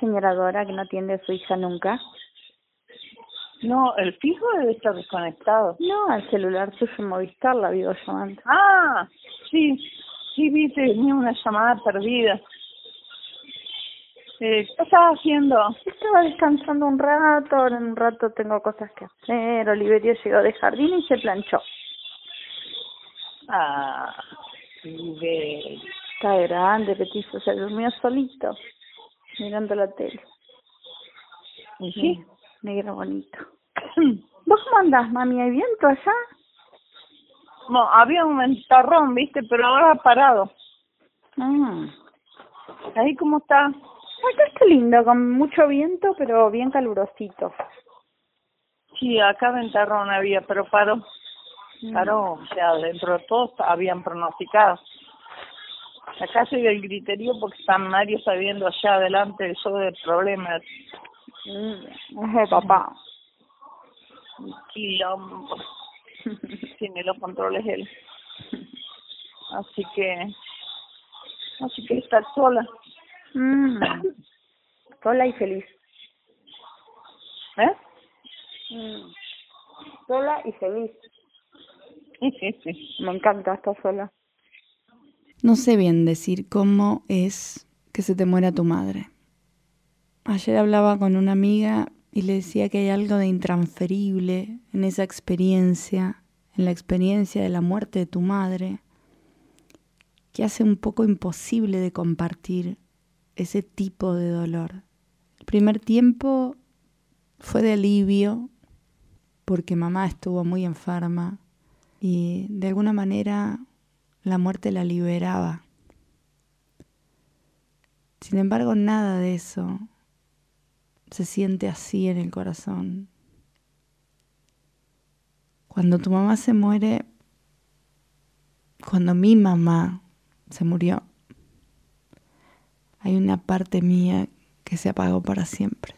señora Dora que no atiende a su hija nunca? No, el fijo debe estar desconectado. No, al celular suyo Movistar la vivo llamando. Ah, sí, sí, vi, tenía una llamada perdida. Eh, ¿Qué estaba haciendo? Estaba descansando un rato, ahora en un rato tengo cosas que hacer. Oliverio llegó de jardín y se planchó. Ah, Oliverio. Está grande, petizo, se durmió solito, mirando la tele. ¿Y sí? Negro bonito. ¿Vos cómo andás, mami? ¿Hay viento allá? No, había un ventarrón, viste, pero ahora ha parado. Mm. ¿Ahí cómo está? Acá está lindo, con mucho viento, pero bien calurosito. Sí, acá ventarrón había, pero paró. Mm. Paró, o sea, dentro de todo habían pronosticado. Acá soy del griterío porque está Mario sabiendo allá adelante sobre problemas. Mm. Es de papá. quilombo. Tiene los controles él. Así que, así que está sola. Mm. Sola y feliz. ¿Eh? Mm. Sola y feliz. Sí, sí, sí. Me encanta estar sola. No sé bien decir cómo es que se te muera tu madre. Ayer hablaba con una amiga y le decía que hay algo de intransferible en esa experiencia, en la experiencia de la muerte de tu madre, que hace un poco imposible de compartir ese tipo de dolor. El primer tiempo fue de alivio porque mamá estuvo muy enferma y de alguna manera la muerte la liberaba. Sin embargo, nada de eso se siente así en el corazón. Cuando tu mamá se muere, cuando mi mamá se murió, hay una parte mía que se apagó para siempre.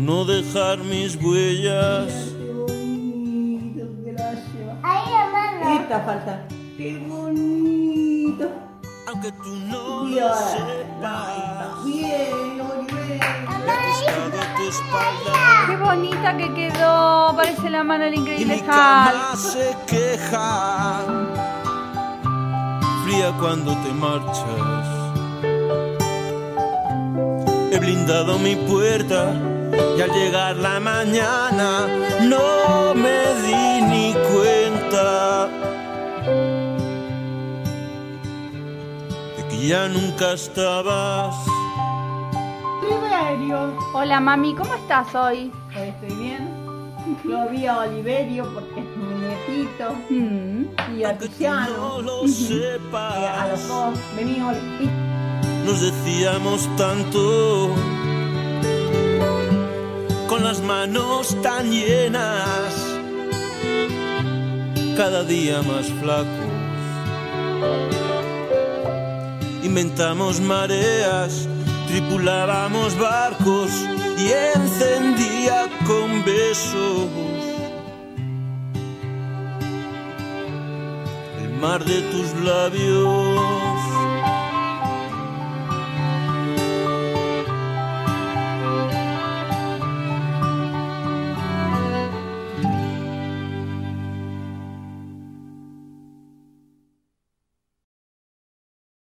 no dejar mis huellas. Qué bonito, gracias. Ahí, hermano. Esta falta. Qué bonito. Aunque tú no Y lo ahora, sepas. Bien, Oliver. tu espalda Qué bonita que quedó. Parece la mano del y increíble mi Hulk. cama se queja. Fría cuando te marchas. He blindado mi puerta y al llegar la mañana no me di ni cuenta de que ya nunca estabas. Oliverio. Hola mami, ¿cómo estás hoy? Hoy estoy bien. Lo vi a Oliverio porque es mi nietito. Mm. Y a Tiziano. no lo Eh, a los sepas, dos. Vení, Oli. nos decíamos tanto las manos tan llenas, cada día más flacos. Inventamos mareas, tripulábamos barcos y encendía con besos el mar de tus labios.